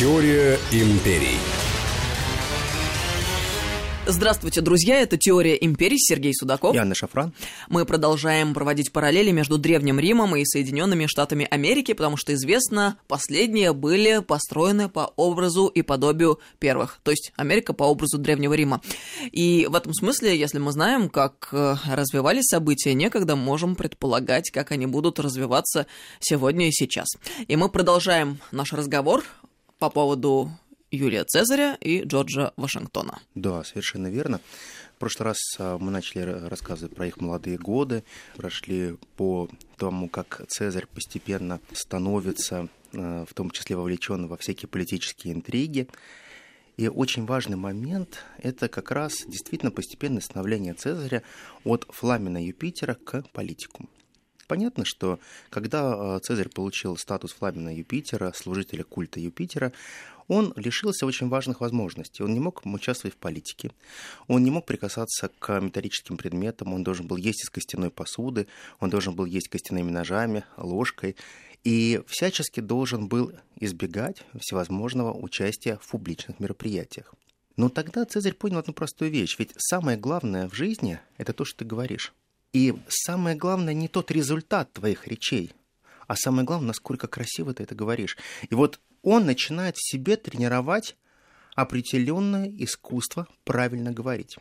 Теория империй. Здравствуйте, друзья! Это «Теория империй» Сергей Судаков. И Анна Шафран. Мы продолжаем проводить параллели между Древним Римом и Соединенными Штатами Америки, потому что известно, последние были построены по образу и подобию первых, то есть Америка по образу Древнего Рима. И в этом смысле, если мы знаем, как э, развивались события, некогда можем предполагать, как они будут развиваться сегодня и сейчас. И мы продолжаем наш разговор по поводу Юлия Цезаря и Джорджа Вашингтона. Да, совершенно верно. В прошлый раз а, мы начали рассказывать про их молодые годы, прошли по тому, как Цезарь постепенно становится, а, в том числе вовлечен во всякие политические интриги. И очень важный момент – это как раз действительно постепенное становление Цезаря от фламена Юпитера к политику. Понятно, что когда а, Цезарь получил статус фламена Юпитера, служителя культа Юпитера, он лишился очень важных возможностей. Он не мог участвовать в политике, он не мог прикасаться к металлическим предметам, он должен был есть из костяной посуды, он должен был есть костяными ножами, ложкой, и всячески должен был избегать всевозможного участия в публичных мероприятиях. Но тогда Цезарь понял одну простую вещь, ведь самое главное в жизни – это то, что ты говоришь. И самое главное не тот результат твоих речей, а самое главное, насколько красиво ты это говоришь. И вот он начинает в себе тренировать определенное искусство правильно говорить.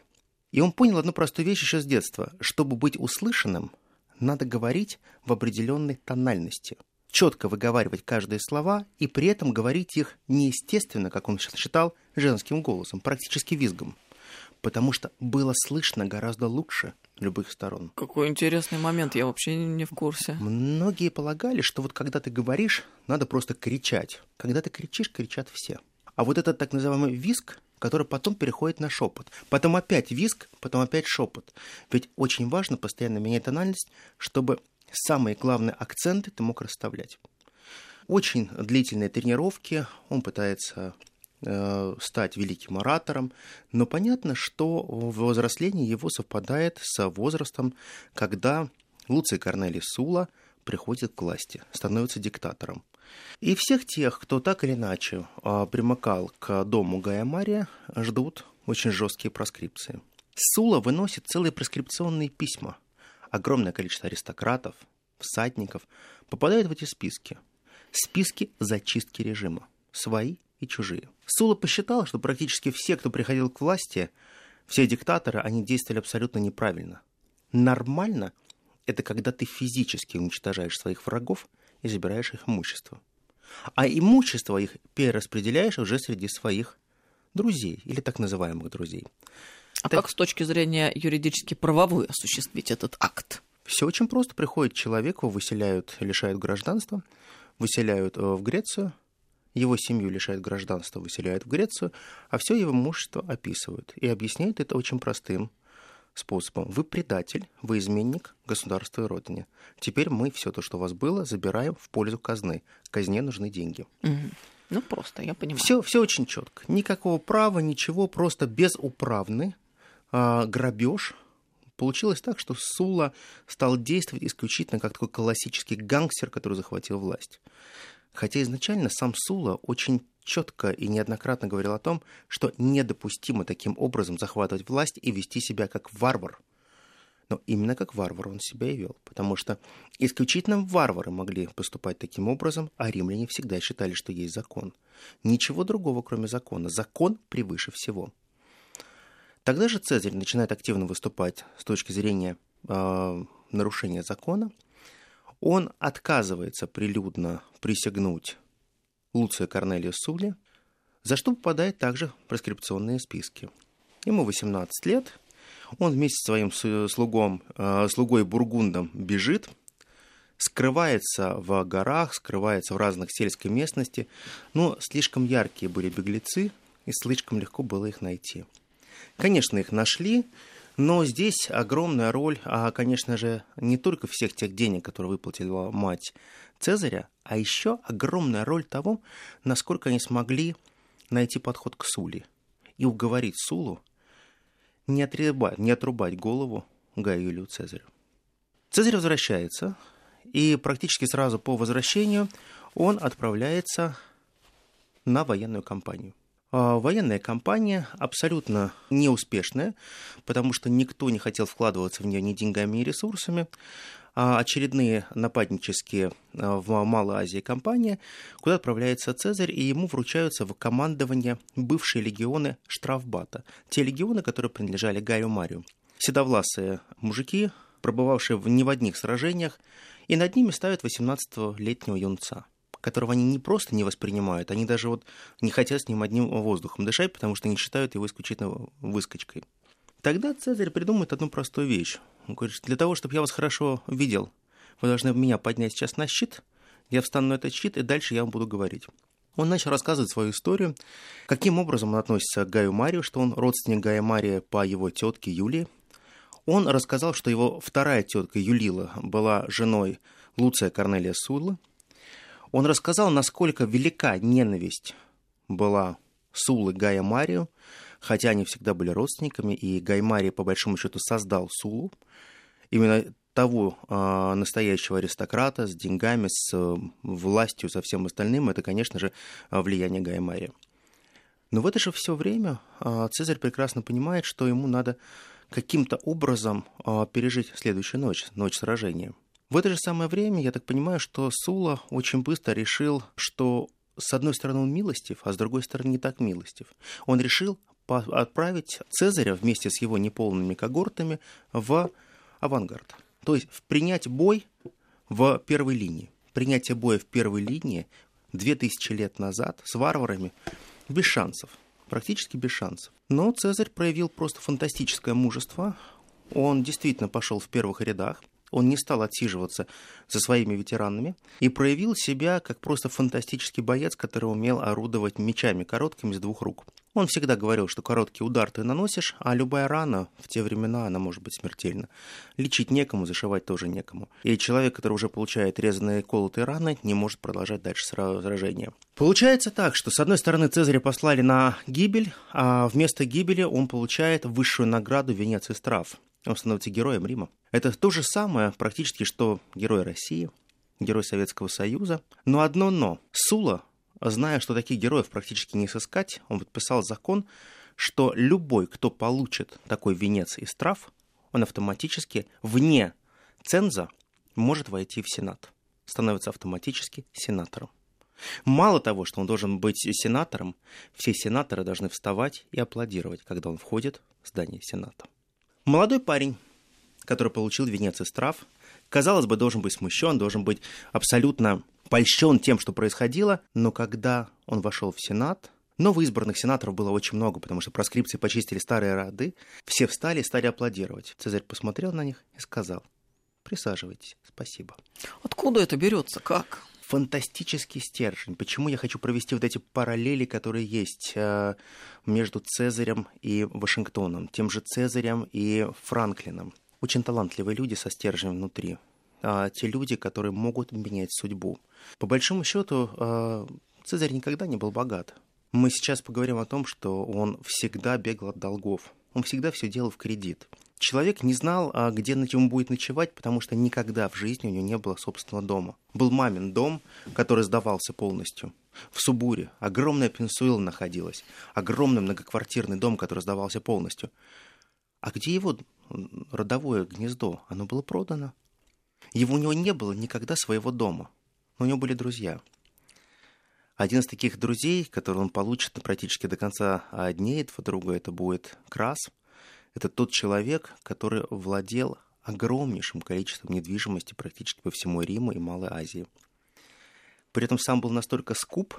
И он понял одну простую вещь еще с детства. Чтобы быть услышанным, надо говорить в определенной тональности. Четко выговаривать каждые слова и при этом говорить их неестественно, как он считал, женским голосом, практически визгом. Потому что было слышно гораздо лучше любых сторон. Какой интересный момент, я вообще не в курсе. Многие полагали, что вот когда ты говоришь, надо просто кричать. Когда ты кричишь, кричат все. А вот этот так называемый виск, который потом переходит на шепот. Потом опять виск, потом опять шепот. Ведь очень важно постоянно менять тональность, чтобы самые главные акценты ты мог расставлять. Очень длительные тренировки, он пытается стать великим оратором, но понятно, что возрастление его совпадает с возрастом, когда Луций Корнелий Сула приходит к власти, становится диктатором. И всех тех, кто так или иначе а, примыкал к дому Гая Мария, ждут очень жесткие проскрипции. Сула выносит целые проскрипционные письма. Огромное количество аристократов, всадников попадают в эти списки. Списки зачистки режима. Свои и чужие. Сула посчитал, что практически все, кто приходил к власти, все диктаторы, они действовали абсолютно неправильно. Нормально – это когда ты физически уничтожаешь своих врагов и забираешь их имущество. А имущество их перераспределяешь уже среди своих друзей или так называемых друзей. А так... как с точки зрения юридически правовой осуществить этот акт? Все очень просто. Приходит человек, его выселяют, лишают гражданства, выселяют э, в Грецию – его семью лишают гражданства, выселяют в Грецию, а все его имущество описывают. И объясняют это очень простым способом. Вы предатель, вы изменник государства и родине. Теперь мы все то, что у вас было, забираем в пользу казны. Казне нужны деньги. Угу. Ну, просто, я понимаю. Все, все очень четко. Никакого права, ничего, просто безуправный а, грабеж. Получилось так, что Сула стал действовать исключительно как такой классический гангстер, который захватил власть. Хотя изначально сам Сула очень четко и неоднократно говорил о том, что недопустимо таким образом захватывать власть и вести себя как варвар. Но именно как варвар он себя и вел, потому что исключительно варвары могли поступать таким образом, а римляне всегда считали, что есть закон. Ничего другого, кроме закона. Закон превыше всего. Тогда же Цезарь начинает активно выступать с точки зрения э, нарушения закона – он отказывается прилюдно присягнуть Луция Корнелия Сули, за что попадает также в проскрипционные списки. Ему 18 лет, он вместе с своим слугом, э, слугой Бургундом бежит, скрывается в горах, скрывается в разных сельской местности, но слишком яркие были беглецы, и слишком легко было их найти. Конечно, их нашли, но здесь огромная роль, а, конечно же, не только всех тех денег, которые выплатила мать Цезаря, а еще огромная роль того, насколько они смогли найти подход к Суле и уговорить Сулу не отрубать, не отрубать голову Гаю Юлию Цезарю. Цезарь возвращается, и практически сразу по возвращению он отправляется на военную кампанию. А военная кампания абсолютно неуспешная, потому что никто не хотел вкладываться в нее ни деньгами, ни ресурсами. А очередные нападнические а, в Малой Азии кампании, куда отправляется Цезарь, и ему вручаются в командование бывшие легионы Штрафбата. Те легионы, которые принадлежали Гаю Марию. Седовласые мужики, пробывавшие в не в одних сражениях, и над ними ставят 18-летнего юнца которого они не просто не воспринимают, они даже вот не хотят с ним одним воздухом дышать, потому что не считают его исключительно выскочкой. Тогда Цезарь придумает одну простую вещь. Он говорит, для того, чтобы я вас хорошо видел, вы должны меня поднять сейчас на щит, я встану на этот щит, и дальше я вам буду говорить. Он начал рассказывать свою историю, каким образом он относится к Гаю Марию, что он родственник Гая Мария по его тетке Юлии. Он рассказал, что его вторая тетка Юлила была женой Луция Корнелия Судлы, он рассказал, насколько велика ненависть была Сулы Гая Марию, хотя они всегда были родственниками, и Гай Марий, по большому счету, создал Сулу, именно того э, настоящего аристократа с деньгами, с э, властью, со всем остальным, это, конечно же, влияние Гая Мария. Но в это же все время э, Цезарь прекрасно понимает, что ему надо каким-то образом э, пережить следующую ночь, ночь сражения – в это же самое время, я так понимаю, что Сула очень быстро решил, что с одной стороны он милостив, а с другой стороны не так милостив. Он решил отправить Цезаря вместе с его неполными когортами в авангард. То есть принять бой в первой линии. Принятие боя в первой линии две тысячи лет назад с варварами без шансов, практически без шансов. Но Цезарь проявил просто фантастическое мужество. Он действительно пошел в первых рядах, он не стал отсиживаться за своими ветеранами и проявил себя как просто фантастический боец, который умел орудовать мечами короткими с двух рук. Он всегда говорил, что короткий удар ты наносишь, а любая рана в те времена, она может быть смертельна. Лечить некому, зашивать тоже некому. И человек, который уже получает резаные колотые раны, не может продолжать дальше сражение. Получается так, что с одной стороны Цезаря послали на гибель, а вместо гибели он получает высшую награду венец из трав он становится героем Рима. Это то же самое практически, что герой России, герой Советского Союза. Но одно но. Сула, зная, что таких героев практически не сыскать, он подписал закон, что любой, кто получит такой венец из трав, он автоматически вне ценза может войти в Сенат, становится автоматически сенатором. Мало того, что он должен быть сенатором, все сенаторы должны вставать и аплодировать, когда он входит в здание Сената. Молодой парень, который получил венец из трав, казалось бы, должен быть смущен, должен быть абсолютно польщен тем, что происходило, но когда он вошел в Сенат, новоизбранных сенаторов было очень много, потому что проскрипции почистили старые роды, все встали и стали аплодировать. Цезарь посмотрел на них и сказал, присаживайтесь, спасибо. Откуда это берется, как? Фантастический стержень. Почему я хочу провести вот эти параллели, которые есть э, между Цезарем и Вашингтоном, тем же Цезарем и Франклином. Очень талантливые люди со стержнем внутри. А те люди, которые могут менять судьбу. По большому счету, э, Цезарь никогда не был богат. Мы сейчас поговорим о том, что он всегда бегал от долгов. Он всегда все делал в кредит. Человек не знал, а где он будет ночевать, потому что никогда в жизни у него не было собственного дома. Был мамин дом, который сдавался полностью. В Субуре огромная пенсуила находилась, огромный многоквартирный дом, который сдавался полностью. А где его родовое гнездо? Оно было продано. Его у него не было никогда своего дома. Но у него были друзья. Один из таких друзей, который он получит практически до конца дней этого друга, это будет Крас – это тот человек, который владел огромнейшим количеством недвижимости практически по всему Риму и Малой Азии. При этом сам был настолько скуп,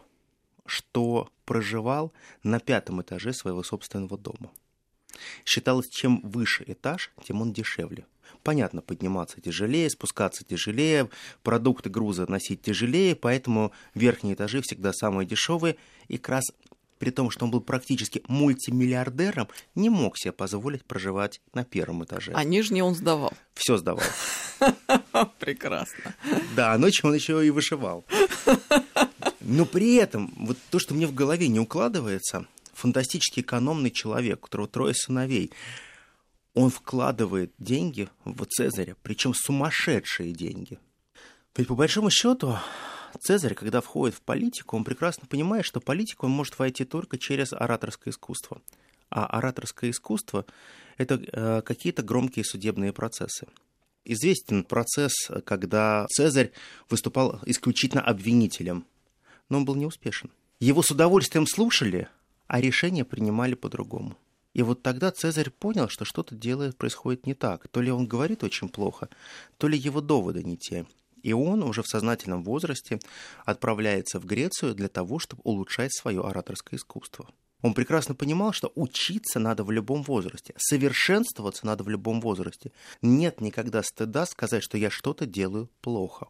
что проживал на пятом этаже своего собственного дома. Считалось, чем выше этаж, тем он дешевле. Понятно, подниматься тяжелее, спускаться тяжелее, продукты, грузы носить тяжелее, поэтому верхние этажи всегда самые дешевые. И как раз при том, что он был практически мультимиллиардером, не мог себе позволить проживать на первом этаже. А нижний он сдавал? Все сдавал. Прекрасно. Да, а ночью он еще и вышивал. Но при этом, вот то, что мне в голове не укладывается, фантастически экономный человек, у которого трое сыновей, он вкладывает деньги в Цезаря, причем сумасшедшие деньги. Ведь по большому счету Цезарь, когда входит в политику, он прекрасно понимает, что политику он может войти только через ораторское искусство. А ораторское искусство – это э, какие-то громкие судебные процессы. Известен процесс, когда Цезарь выступал исключительно обвинителем, но он был неуспешен. Его с удовольствием слушали, а решения принимали по-другому. И вот тогда Цезарь понял, что что-то делает, происходит не так. То ли он говорит очень плохо, то ли его доводы не те. И он уже в сознательном возрасте отправляется в Грецию для того, чтобы улучшать свое ораторское искусство. Он прекрасно понимал, что учиться надо в любом возрасте, совершенствоваться надо в любом возрасте. Нет никогда стыда сказать, что я что-то делаю плохо.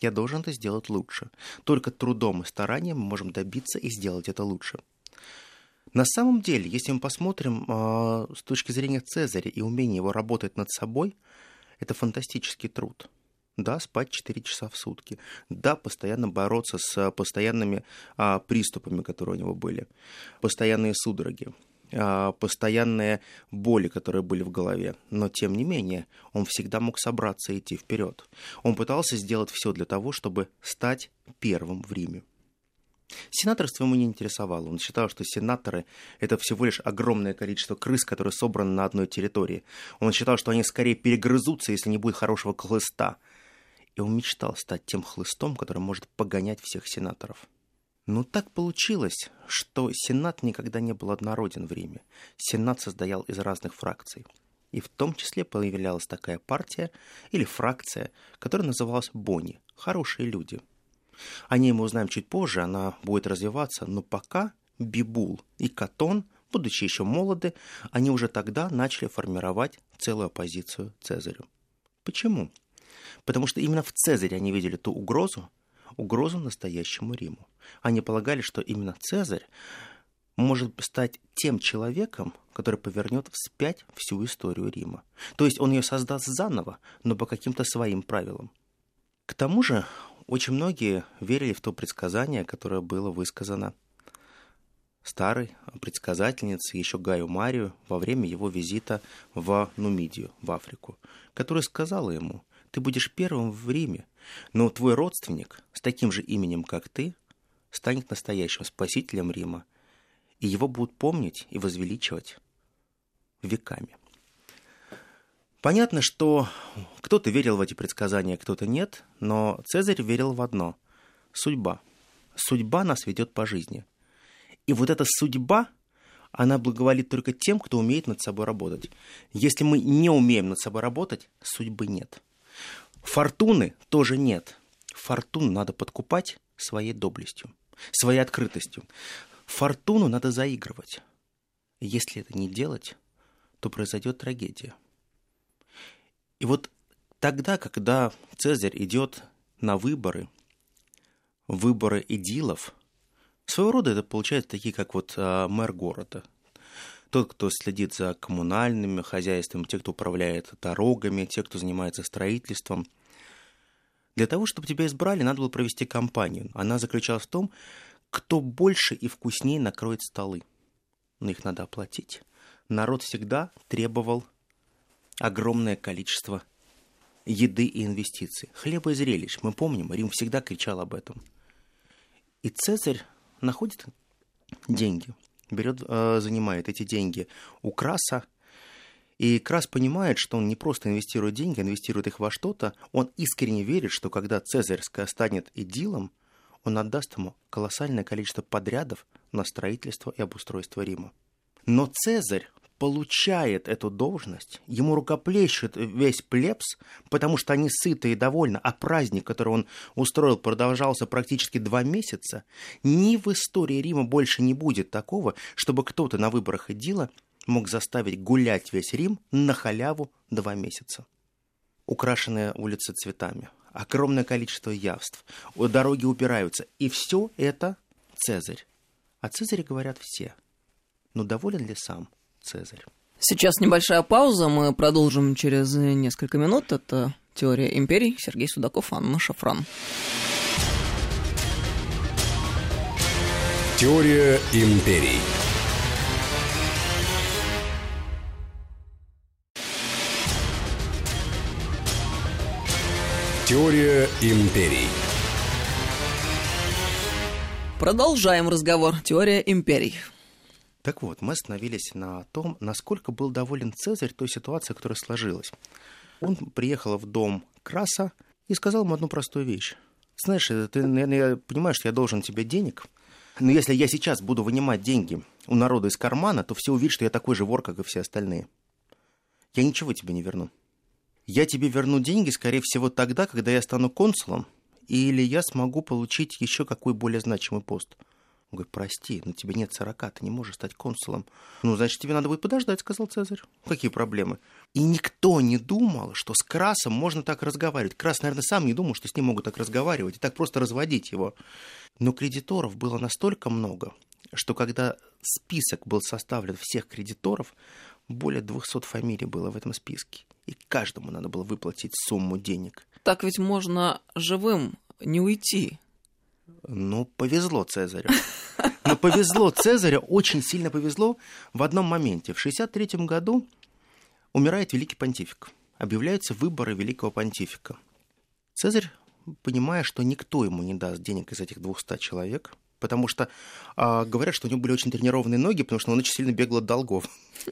Я должен это сделать лучше. Только трудом и старанием мы можем добиться и сделать это лучше. На самом деле, если мы посмотрим э, с точки зрения Цезаря и умения его работать над собой, это фантастический труд. Да, спать 4 часа в сутки. Да, постоянно бороться с постоянными а, приступами, которые у него были. Постоянные судороги а, постоянные боли, которые были в голове. Но, тем не менее, он всегда мог собраться и идти вперед. Он пытался сделать все для того, чтобы стать первым в Риме. Сенаторство ему не интересовало. Он считал, что сенаторы – это всего лишь огромное количество крыс, которые собраны на одной территории. Он считал, что они скорее перегрызутся, если не будет хорошего хлыста. И он мечтал стать тем хлыстом, который может погонять всех сенаторов. Но так получилось, что Сенат никогда не был однороден в Риме. Сенат состоял из разных фракций. И в том числе появлялась такая партия или фракция, которая называлась Бони – «Хорошие люди». О ней мы узнаем чуть позже, она будет развиваться, но пока Бибул и Катон, будучи еще молоды, они уже тогда начали формировать целую оппозицию Цезарю. Почему? Потому что именно в Цезаре они видели ту угрозу, угрозу настоящему Риму. Они полагали, что именно Цезарь может стать тем человеком, который повернет вспять всю историю Рима. То есть он ее создаст заново, но по каким-то своим правилам. К тому же очень многие верили в то предсказание, которое было высказано старой предсказательницей еще Гаю Марию во время его визита в Нумидию, в Африку, которая сказала ему, ты будешь первым в Риме, но твой родственник с таким же именем, как ты, станет настоящим спасителем Рима, и его будут помнить и возвеличивать веками. Понятно, что кто-то верил в эти предсказания, кто-то нет, но Цезарь верил в одно – судьба. Судьба нас ведет по жизни. И вот эта судьба, она благоволит только тем, кто умеет над собой работать. Если мы не умеем над собой работать, судьбы нет. Фортуны тоже нет. Фортуну надо подкупать своей доблестью, своей открытостью. Фортуну надо заигрывать. Если это не делать, то произойдет трагедия – и вот тогда, когда Цезарь идет на выборы, выборы идилов, своего рода это получается такие, как вот а, мэр города. Тот, кто следит за коммунальными хозяйствами, те, кто управляет дорогами, те, кто занимается строительством. Для того, чтобы тебя избрали, надо было провести кампанию. Она заключалась в том, кто больше и вкуснее накроет столы. Но их надо оплатить. Народ всегда требовал огромное количество еды и инвестиций. Хлеба и зрелищ. Мы помним, Рим всегда кричал об этом. И Цезарь находит деньги, берет, э, занимает эти деньги у Краса, и Крас понимает, что он не просто инвестирует деньги, инвестирует их во что-то, он искренне верит, что когда Цезарь станет идилом, он отдаст ему колоссальное количество подрядов на строительство и обустройство Рима. Но Цезарь получает эту должность, ему рукоплещет весь плебс, потому что они сыты и довольны, а праздник, который он устроил, продолжался практически два месяца, ни в истории Рима больше не будет такого, чтобы кто-то на выборах Эдила мог заставить гулять весь Рим на халяву два месяца. Украшенные улицы цветами, огромное количество явств, дороги упираются, и все это Цезарь. О Цезаре говорят все. Но доволен ли сам – Цезарь. Сейчас небольшая пауза, мы продолжим через несколько минут. Это «Теория империй». Сергей Судаков, Анна Шафран. Теория империй. Теория империй. Продолжаем разговор. Теория империй. Так вот, мы остановились на том, насколько был доволен Цезарь той ситуации, которая сложилась. Он приехал в дом Краса и сказал ему одну простую вещь. Знаешь, ты, наверное, понимаешь, что я должен тебе денег, но если я сейчас буду вынимать деньги у народа из кармана, то все увидят, что я такой же вор, как и все остальные. Я ничего тебе не верну. Я тебе верну деньги, скорее всего, тогда, когда я стану консулом, или я смогу получить еще какой более значимый пост. Он говорит, прости, но тебе нет сорока, ты не можешь стать консулом. Ну, значит, тебе надо будет подождать, сказал Цезарь. Какие проблемы? И никто не думал, что с Красом можно так разговаривать. Крас, наверное, сам не думал, что с ним могут так разговаривать и так просто разводить его. Но кредиторов было настолько много, что когда список был составлен всех кредиторов, более 200 фамилий было в этом списке. И каждому надо было выплатить сумму денег. Так ведь можно живым не уйти. Ну, повезло Цезарю. Но повезло Цезарю, очень сильно повезло в одном моменте. В 63 году умирает великий понтифик. Объявляются выборы великого понтифика. Цезарь, понимая, что никто ему не даст денег из этих 200 человек, потому что а, говорят, что у него были очень тренированные ноги, потому что он очень сильно бегал от долгов.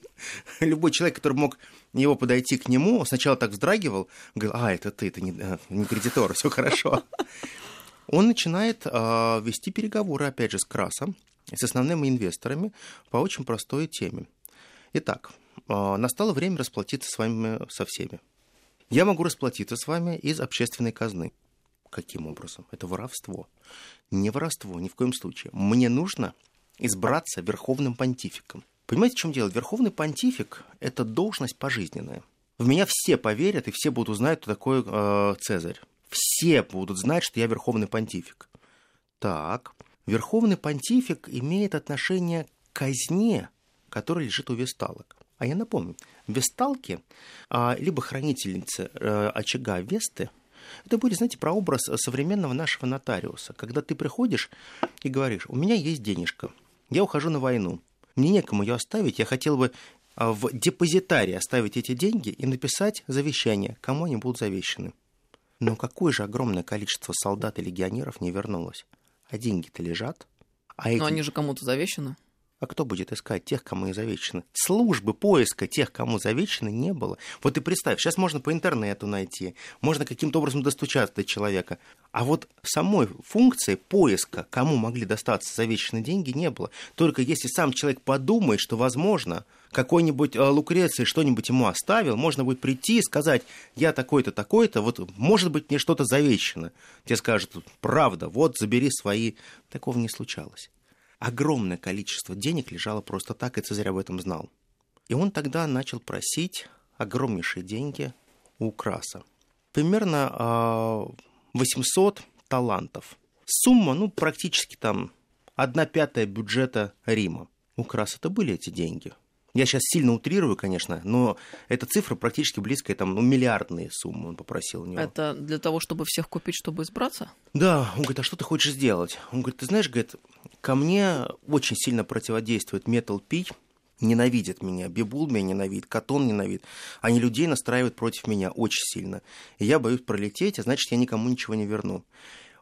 Любой человек, который мог его подойти к нему, сначала так вздрагивал, говорил, а, это ты, это не, э, не кредитор, все хорошо. Он начинает а, вести переговоры, опять же, с Красом, с основными инвесторами по очень простой теме. Итак, а, настало время расплатиться с вами со всеми. Я могу расплатиться с вами из общественной казны. Каким образом? Это воровство. Не воровство, ни в коем случае. Мне нужно избраться верховным понтификом. Понимаете, в чем дело? Верховный понтифик – это должность пожизненная. В меня все поверят, и все будут узнать, кто такой э, Цезарь. Все будут знать, что я верховный понтифик. Так, верховный понтифик имеет отношение к казне, которая лежит у весталок. А я напомню, весталки, а, либо хранительницы а, очага Весты, это будет, знаете, прообраз современного нашего нотариуса. Когда ты приходишь и говоришь, у меня есть денежка, я ухожу на войну, мне некому ее оставить, я хотел бы а, в депозитарии оставить эти деньги и написать завещание, кому они будут завещаны. Но какое же огромное количество солдат и легионеров не вернулось? А деньги-то лежат. А эти... Но они же кому-то завещаны. А кто будет искать тех, кому и завещаны? Службы поиска тех, кому завещаны, не было. Вот ты представь, сейчас можно по интернету найти, можно каким-то образом достучаться до человека. А вот самой функции поиска, кому могли достаться завещанные деньги, не было. Только если сам человек подумает, что, возможно, какой-нибудь э, Лукреций что-нибудь ему оставил, можно будет прийти и сказать, я такой-то, такой-то, вот, может быть, мне что-то завещано. Тебе скажут, правда, вот, забери свои. Такого не случалось огромное количество денег лежало просто так, и Цезарь об этом знал. И он тогда начал просить огромнейшие деньги у Краса. Примерно 800 а, талантов. Сумма, ну, практически там одна пятая бюджета Рима. У Краса это были эти деньги – я сейчас сильно утрирую, конечно, но эта цифра практически близкая, там, ну, миллиардные суммы он попросил у него. Это для того, чтобы всех купить, чтобы избраться? Да, он говорит, а что ты хочешь сделать? Он говорит, ты знаешь, говорит, ко мне очень сильно противодействует Metal Пи, ненавидят меня, Бибул меня ненавидит, Катон ненавидит. Они людей настраивают против меня очень сильно. И я боюсь пролететь, а значит, я никому ничего не верну.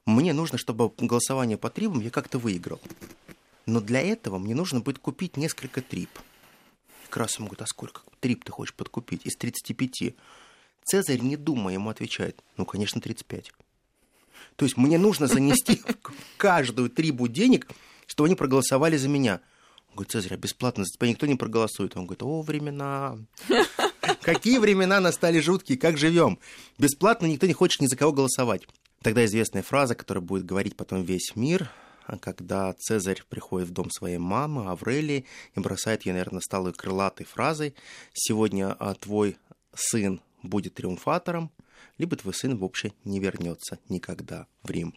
Мне нужно, чтобы голосование по трибам я как-то выиграл. Но для этого мне нужно будет купить несколько триб – Крас ему говорит, а сколько трип ты хочешь подкупить? Из 35. Цезарь, не думая, ему отвечает, ну, конечно, 35. То есть мне нужно занести каждую трибу денег, чтобы они проголосовали за меня. Он говорит, Цезарь, а бесплатно за тебя никто не проголосует. Он говорит, о, времена. Какие времена настали жуткие, как живем. Бесплатно никто не хочет ни за кого голосовать. Тогда известная фраза, которая будет говорить потом весь мир – когда Цезарь приходит в дом своей мамы, Аврелии, и бросает ей, наверное, сталой крылатой фразой «Сегодня а, твой сын будет триумфатором, либо твой сын вообще не вернется никогда в Рим».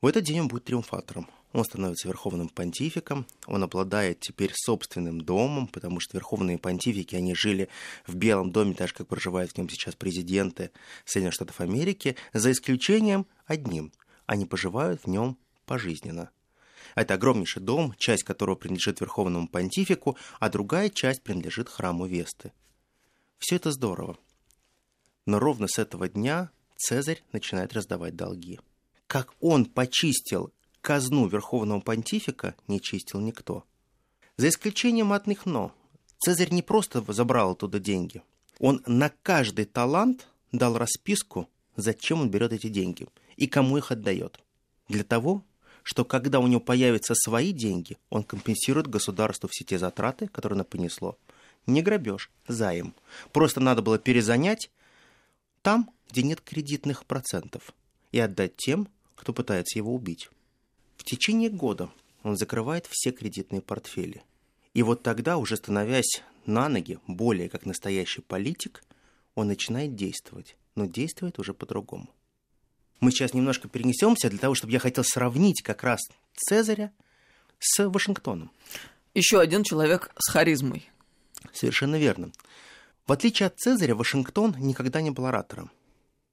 В этот день он будет триумфатором. Он становится верховным понтификом, он обладает теперь собственным домом, потому что верховные понтифики, они жили в Белом доме, так же, как проживают в нем сейчас президенты Соединенных Штатов Америки, за исключением одним. Они поживают в нем пожизненно. Это огромнейший дом, часть которого принадлежит Верховному Понтифику, а другая часть принадлежит храму Весты. Все это здорово. Но ровно с этого дня Цезарь начинает раздавать долги. Как он почистил казну Верховного Понтифика не чистил никто. За исключением одних «но». Цезарь не просто забрал оттуда деньги. Он на каждый талант дал расписку, зачем он берет эти деньги и кому их отдает. Для того, что когда у него появятся свои деньги, он компенсирует государству все те затраты, которые оно понесло. Не грабеж, займ. Просто надо было перезанять там, где нет кредитных процентов, и отдать тем, кто пытается его убить. В течение года он закрывает все кредитные портфели. И вот тогда, уже становясь на ноги, более как настоящий политик, он начинает действовать, но действует уже по-другому. Мы сейчас немножко перенесемся для того, чтобы я хотел сравнить как раз Цезаря с Вашингтоном. Еще один человек с харизмой. Совершенно верно. В отличие от Цезаря, Вашингтон никогда не был оратором,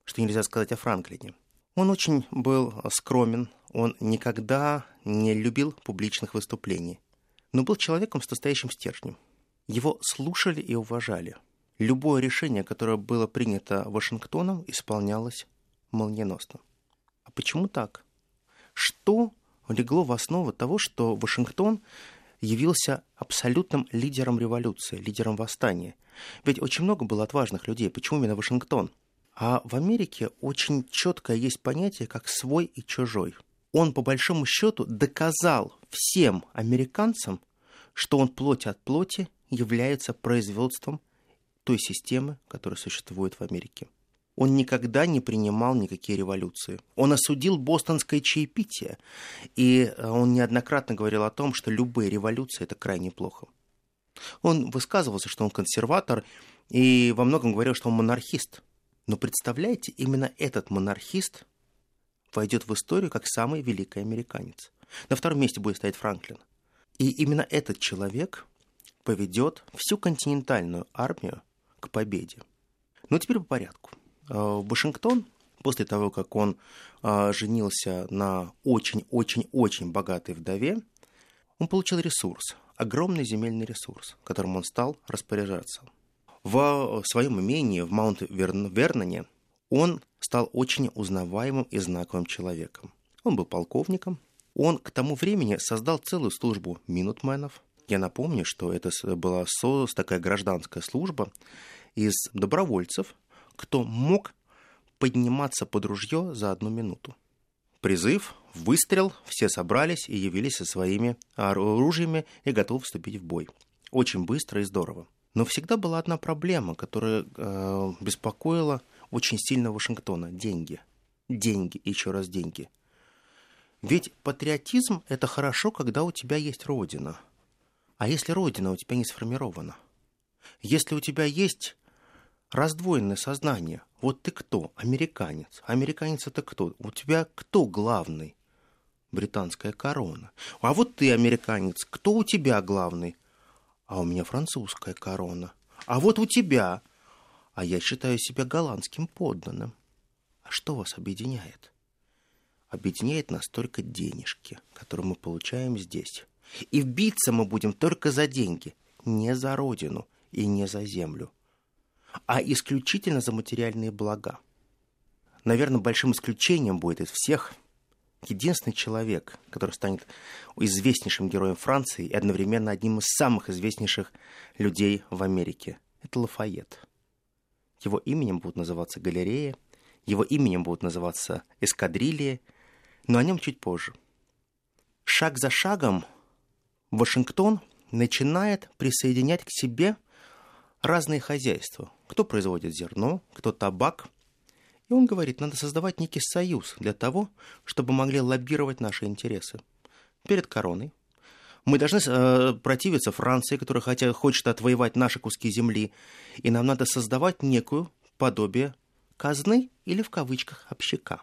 что нельзя сказать о Франклине. Он очень был скромен, он никогда не любил публичных выступлений, но был человеком с настоящим стержнем. Его слушали и уважали. Любое решение, которое было принято Вашингтоном, исполнялось молниеносно. А почему так? Что легло в основу того, что Вашингтон явился абсолютным лидером революции, лидером восстания? Ведь очень много было отважных людей. Почему именно Вашингтон? А в Америке очень четкое есть понятие, как свой и чужой. Он, по большому счету, доказал всем американцам, что он плоть от плоти является производством той системы, которая существует в Америке. Он никогда не принимал никакие революции. Он осудил бостонское чаепитие, и э, он неоднократно говорил о том, что любые революции – это крайне плохо. Он высказывался, что он консерватор, и во многом говорил, что он монархист. Но представляете, именно этот монархист войдет в историю как самый великий американец. На втором месте будет стоять Франклин. И именно этот человек поведет всю континентальную армию к победе. Но теперь по порядку. Э, Вашингтон, после того, как он э, женился на очень-очень-очень богатой вдове, он получил ресурс, огромный земельный ресурс, которым он стал распоряжаться. В своем имении в Маунт-Верноне он стал очень узнаваемым и знаковым человеком. Он был полковником. Он к тому времени создал целую службу минутменов. Я напомню, что это была такая гражданская служба из добровольцев, кто мог подниматься под ружье за одну минуту. Призыв, выстрел, все собрались и явились со своими оружиями и готовы вступить в бой. Очень быстро и здорово. Но всегда была одна проблема, которая э, беспокоила очень сильно Вашингтона. Деньги. Деньги, еще раз деньги. Ведь патриотизм – это хорошо, когда у тебя есть родина. А если родина у тебя не сформирована? Если у тебя есть раздвоенное сознание. Вот ты кто? Американец. Американец это кто? У тебя кто главный? Британская корона. А вот ты американец. Кто у тебя главный? А у меня французская корона. А вот у тебя. А я считаю себя голландским подданным. А что вас объединяет? Объединяет нас только денежки, которые мы получаем здесь. И биться мы будем только за деньги, не за родину и не за землю а исключительно за материальные блага. Наверное, большим исключением будет из всех единственный человек, который станет известнейшим героем Франции и одновременно одним из самых известнейших людей в Америке. Это Лафайет. Его именем будут называться галереи, его именем будут называться эскадрильи, но о нем чуть позже. Шаг за шагом Вашингтон начинает присоединять к себе разные хозяйства. Кто производит зерно, кто табак. И он говорит, надо создавать некий союз для того, чтобы могли лоббировать наши интересы. Перед короной мы должны э, противиться Франции, которая хотя, хочет отвоевать наши куски земли, и нам надо создавать некую подобие казны или в кавычках общака.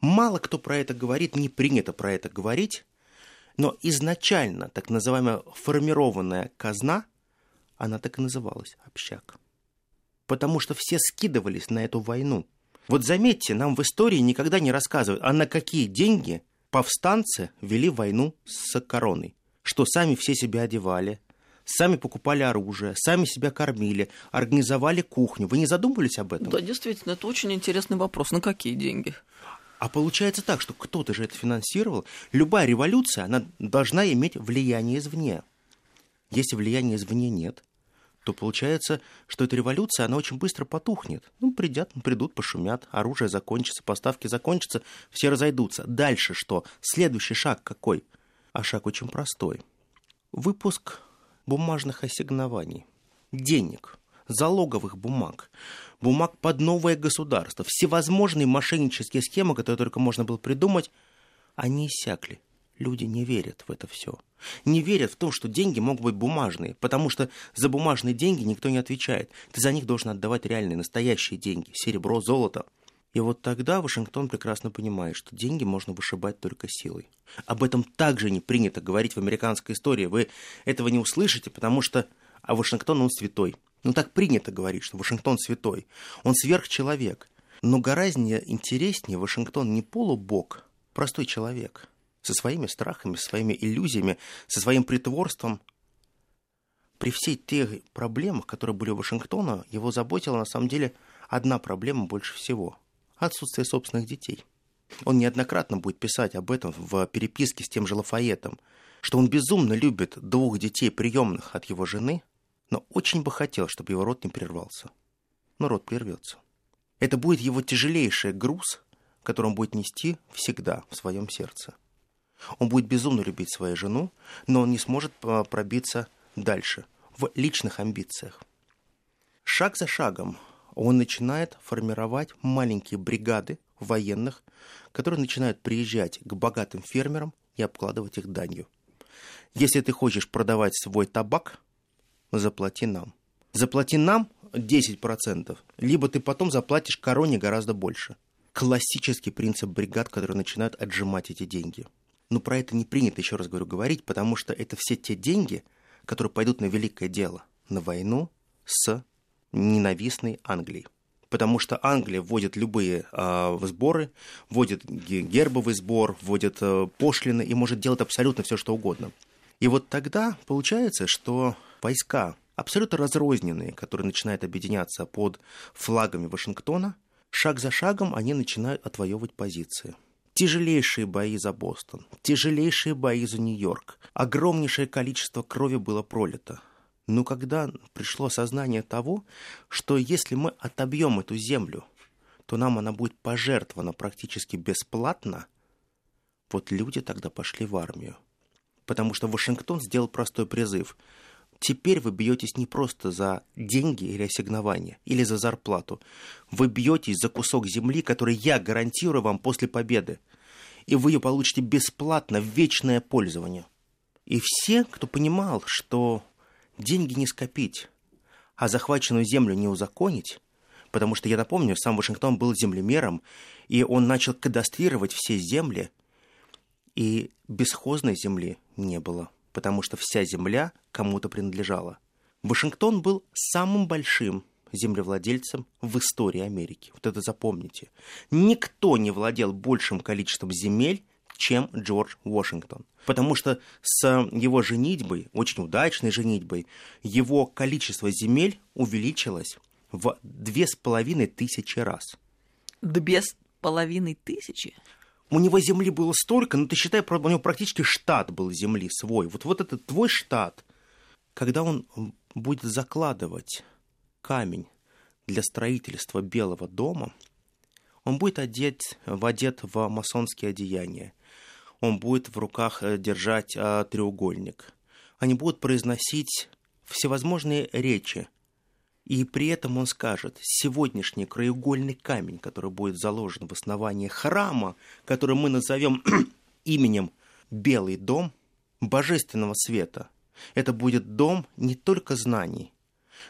Мало кто про это говорит, не принято про это говорить, но изначально так называемая формированная казна она так и называлась – общак. Потому что все скидывались на эту войну. Вот заметьте, нам в истории никогда не рассказывают, а на какие деньги повстанцы вели войну с короной. Что сами все себя одевали, сами покупали оружие, сами себя кормили, организовали кухню. Вы не задумывались об этом? Да, действительно, это очень интересный вопрос. На какие деньги? А получается так, что кто-то же это финансировал. Любая революция, она должна иметь влияние извне. Если влияния извне нет, то получается, что эта революция, она очень быстро потухнет. Ну, придят, придут, пошумят, оружие закончится, поставки закончатся, все разойдутся. Дальше что? Следующий шаг какой? А шаг очень простой. Выпуск бумажных ассигнований, денег, залоговых бумаг, бумаг под новое государство, всевозможные мошеннические схемы, которые только можно было придумать, они иссякли. Люди не верят в это все. Не верят в то, что деньги могут быть бумажные, потому что за бумажные деньги никто не отвечает. Ты за них должен отдавать реальные, настоящие деньги, серебро, золото. И вот тогда Вашингтон прекрасно понимает, что деньги можно вышибать только силой. Об этом также не принято говорить в американской истории. Вы этого не услышите, потому что а Вашингтон, он святой. Ну так принято говорить, что Вашингтон святой. Он сверхчеловек. Но гораздо интереснее Вашингтон не полубог, простой человек. Со своими страхами, со своими иллюзиями, со своим притворством. При всей тех проблемах, которые были у Вашингтона, его заботила на самом деле одна проблема больше всего – отсутствие собственных детей. Он неоднократно будет писать об этом в переписке с тем же Лафаетом, что он безумно любит двух детей приемных от его жены – но очень бы хотел, чтобы его рот не прервался. Но рот прервется. Это будет его тяжелейший груз, который он будет нести всегда в своем сердце. Он будет безумно любить свою жену, но он не сможет а, пробиться дальше, в личных амбициях. Шаг за шагом он начинает формировать маленькие бригады военных, которые начинают приезжать к богатым фермерам и обкладывать их данью. Если ты хочешь продавать свой табак – заплати нам. Заплати нам 10%, либо ты потом заплатишь короне гораздо больше. Классический принцип бригад, которые начинают отжимать эти деньги. Но про это не принято, еще раз говорю, говорить, потому что это все те деньги, которые пойдут на великое дело, на войну с ненавистной Англией. Потому что Англия вводит любые э, сборы, вводит гербовый сбор, вводит э, пошлины и может делать абсолютно все, что угодно. И вот тогда получается, что войска, абсолютно разрозненные, которые начинают объединяться под флагами Вашингтона, шаг за шагом они начинают отвоевывать позиции. Тяжелейшие бои за Бостон, тяжелейшие бои за Нью-Йорк, огромнейшее количество крови было пролито. Но когда пришло осознание того, что если мы отобьем эту землю, то нам она будет пожертвована практически бесплатно, вот люди тогда пошли в армию. Потому что Вашингтон сделал простой призыв – Теперь вы бьетесь не просто за деньги или ассигнования, или за зарплату. Вы бьетесь за кусок земли, который я гарантирую вам после победы. И вы ее получите бесплатно в вечное пользование. И все, кто понимал, что деньги не скопить, а захваченную землю не узаконить, потому что, я напомню, сам Вашингтон был землемером, и он начал кадастрировать все земли, и бесхозной земли не было потому что вся земля кому-то принадлежала. Вашингтон был самым большим землевладельцем в истории Америки. Вот это запомните. Никто не владел большим количеством земель, чем Джордж Вашингтон. Потому что с его женитьбой, очень удачной женитьбой, его количество земель увеличилось в две с половиной тысячи раз. Две с половиной тысячи? У него земли было столько, но ну, ты считай, у него практически штат был земли свой. Вот, вот этот твой штат, когда он будет закладывать камень для строительства Белого дома, он будет одет, одет в масонские одеяния. Он будет в руках э, держать а, треугольник. Они будут произносить всевозможные речи – и при этом он скажет, сегодняшний краеугольный камень, который будет заложен в основании храма, который мы назовем именем Белый дом божественного света, это будет дом не только знаний,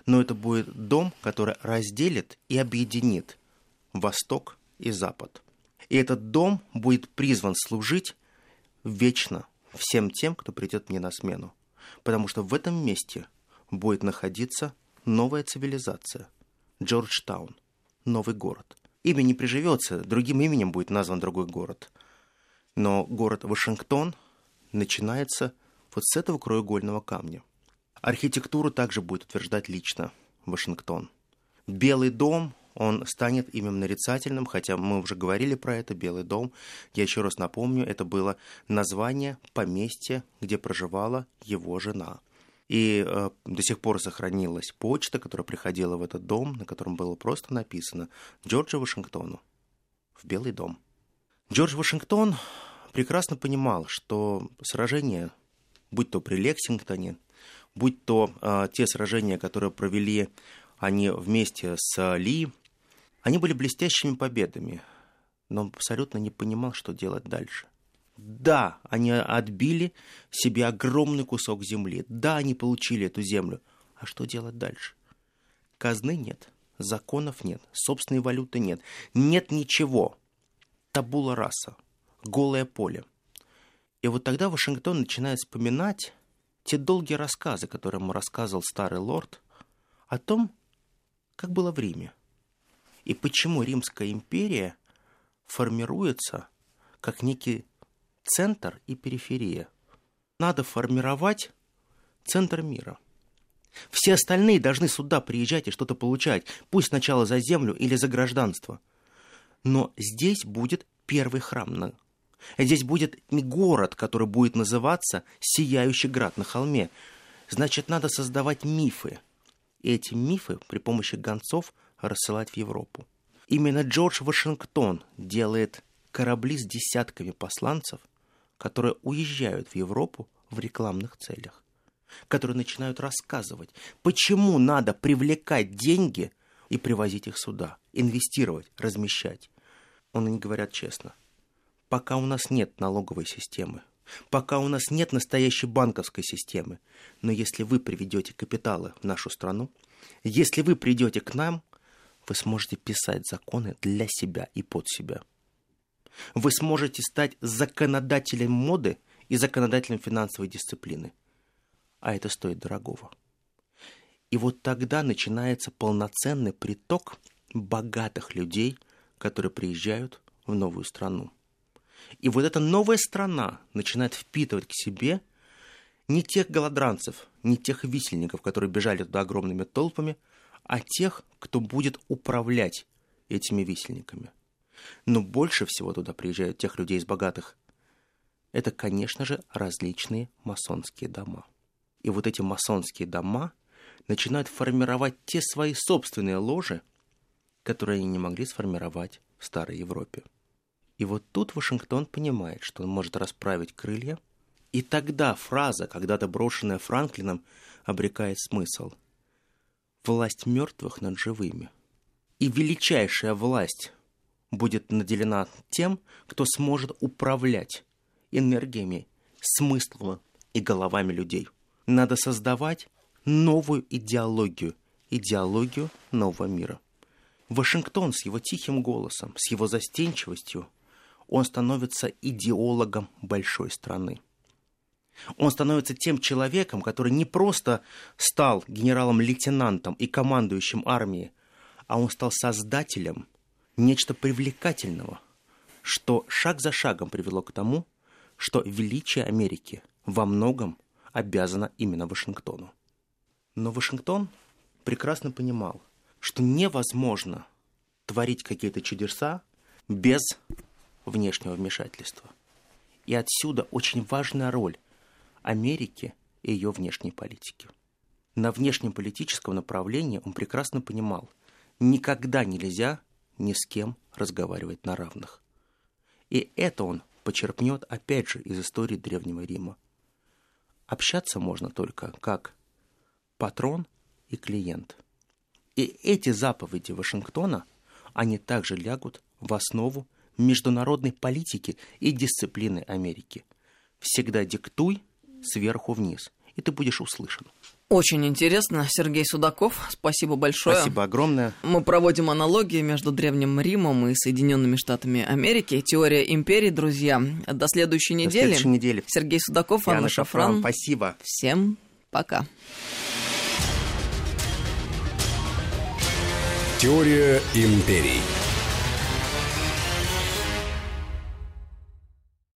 но это будет дом, который разделит и объединит Восток и Запад. И этот дом будет призван служить вечно всем тем, кто придет мне на смену. Потому что в этом месте будет находиться новая цивилизация. Джорджтаун. Новый город. Имя не приживется, другим именем будет назван другой город. Но город Вашингтон начинается вот с этого краеугольного камня. Архитектуру также будет утверждать лично Вашингтон. Белый дом, он станет имем нарицательным, хотя мы уже говорили про это, Белый дом. Я еще раз напомню, это было название поместья, где проживала его жена. И э, до сих пор сохранилась почта, которая приходила в этот дом, на котором было просто написано Джорджа Вашингтону в Белый дом. Джордж Вашингтон прекрасно понимал, что сражение, будь то при Лексингтоне, будь то э, те сражения, которые провели они вместе с Ли, они были блестящими победами, но он абсолютно не понимал, что делать дальше. Да, они отбили себе огромный кусок земли. Да, они получили эту землю. А что делать дальше? Казны нет, законов нет, собственной валюты нет. Нет ничего. Табула раса, голое поле. И вот тогда Вашингтон начинает вспоминать те долгие рассказы, которые ему рассказывал старый лорд, о том, как было в Риме. И почему Римская империя формируется как некий центр и периферия. Надо формировать центр мира. Все остальные должны сюда приезжать и что-то получать, пусть сначала за землю или за гражданство. Но здесь будет первый храм. Здесь будет город, который будет называться «Сияющий град на холме». Значит, надо создавать мифы. И эти мифы при помощи гонцов рассылать в Европу. Именно Джордж Вашингтон делает корабли с десятками посланцев, которые уезжают в Европу в рекламных целях, которые начинают рассказывать, почему надо привлекать деньги и привозить их сюда, инвестировать, размещать. Он они говорят честно. Пока у нас нет налоговой системы, пока у нас нет настоящей банковской системы, но если вы приведете капиталы в нашу страну, если вы придете к нам, вы сможете писать законы для себя и под себя – вы сможете стать законодателем моды и законодателем финансовой дисциплины. А это стоит дорогого. И вот тогда начинается полноценный приток богатых людей, которые приезжают в новую страну. И вот эта новая страна начинает впитывать к себе не тех голодранцев, не тех висельников, которые бежали туда огромными толпами, а тех, кто будет управлять этими висельниками – но больше всего туда приезжают тех людей из богатых. Это, конечно же, различные масонские дома. И вот эти масонские дома начинают формировать те свои собственные ложи, которые они не могли сформировать в Старой Европе. И вот тут Вашингтон понимает, что он может расправить крылья, и тогда фраза, когда-то брошенная Франклином, обрекает смысл. Власть мертвых над живыми. И величайшая власть будет наделена тем, кто сможет управлять энергиями, смыслом и головами людей. Надо создавать новую идеологию, идеологию нового мира. Вашингтон с его тихим голосом, с его застенчивостью, он становится идеологом большой страны. Он становится тем человеком, который не просто стал генералом-лейтенантом и командующим армией, а он стал создателем нечто привлекательного, что шаг за шагом привело к тому, что величие Америки во многом обязано именно Вашингтону. Но Вашингтон прекрасно понимал, что невозможно творить какие-то чудеса без внешнего вмешательства. И отсюда очень важная роль Америки и ее внешней политики. На внешнеполитическом направлении он прекрасно понимал, никогда нельзя ни с кем разговаривать на равных. И это он почерпнет опять же из истории Древнего Рима. Общаться можно только как патрон и клиент. И эти заповеди Вашингтона, они также лягут в основу международной политики и дисциплины Америки. Всегда диктуй сверху вниз, и ты будешь услышан. Очень интересно. Сергей Судаков, спасибо большое. Спасибо огромное. Мы проводим аналогии между Древним Римом и Соединенными Штатами Америки. Теория империи, друзья. До следующей недели. До следующей недели. Сергей Судаков, Анна. Шафран. Спасибо. Всем пока. Теория империй.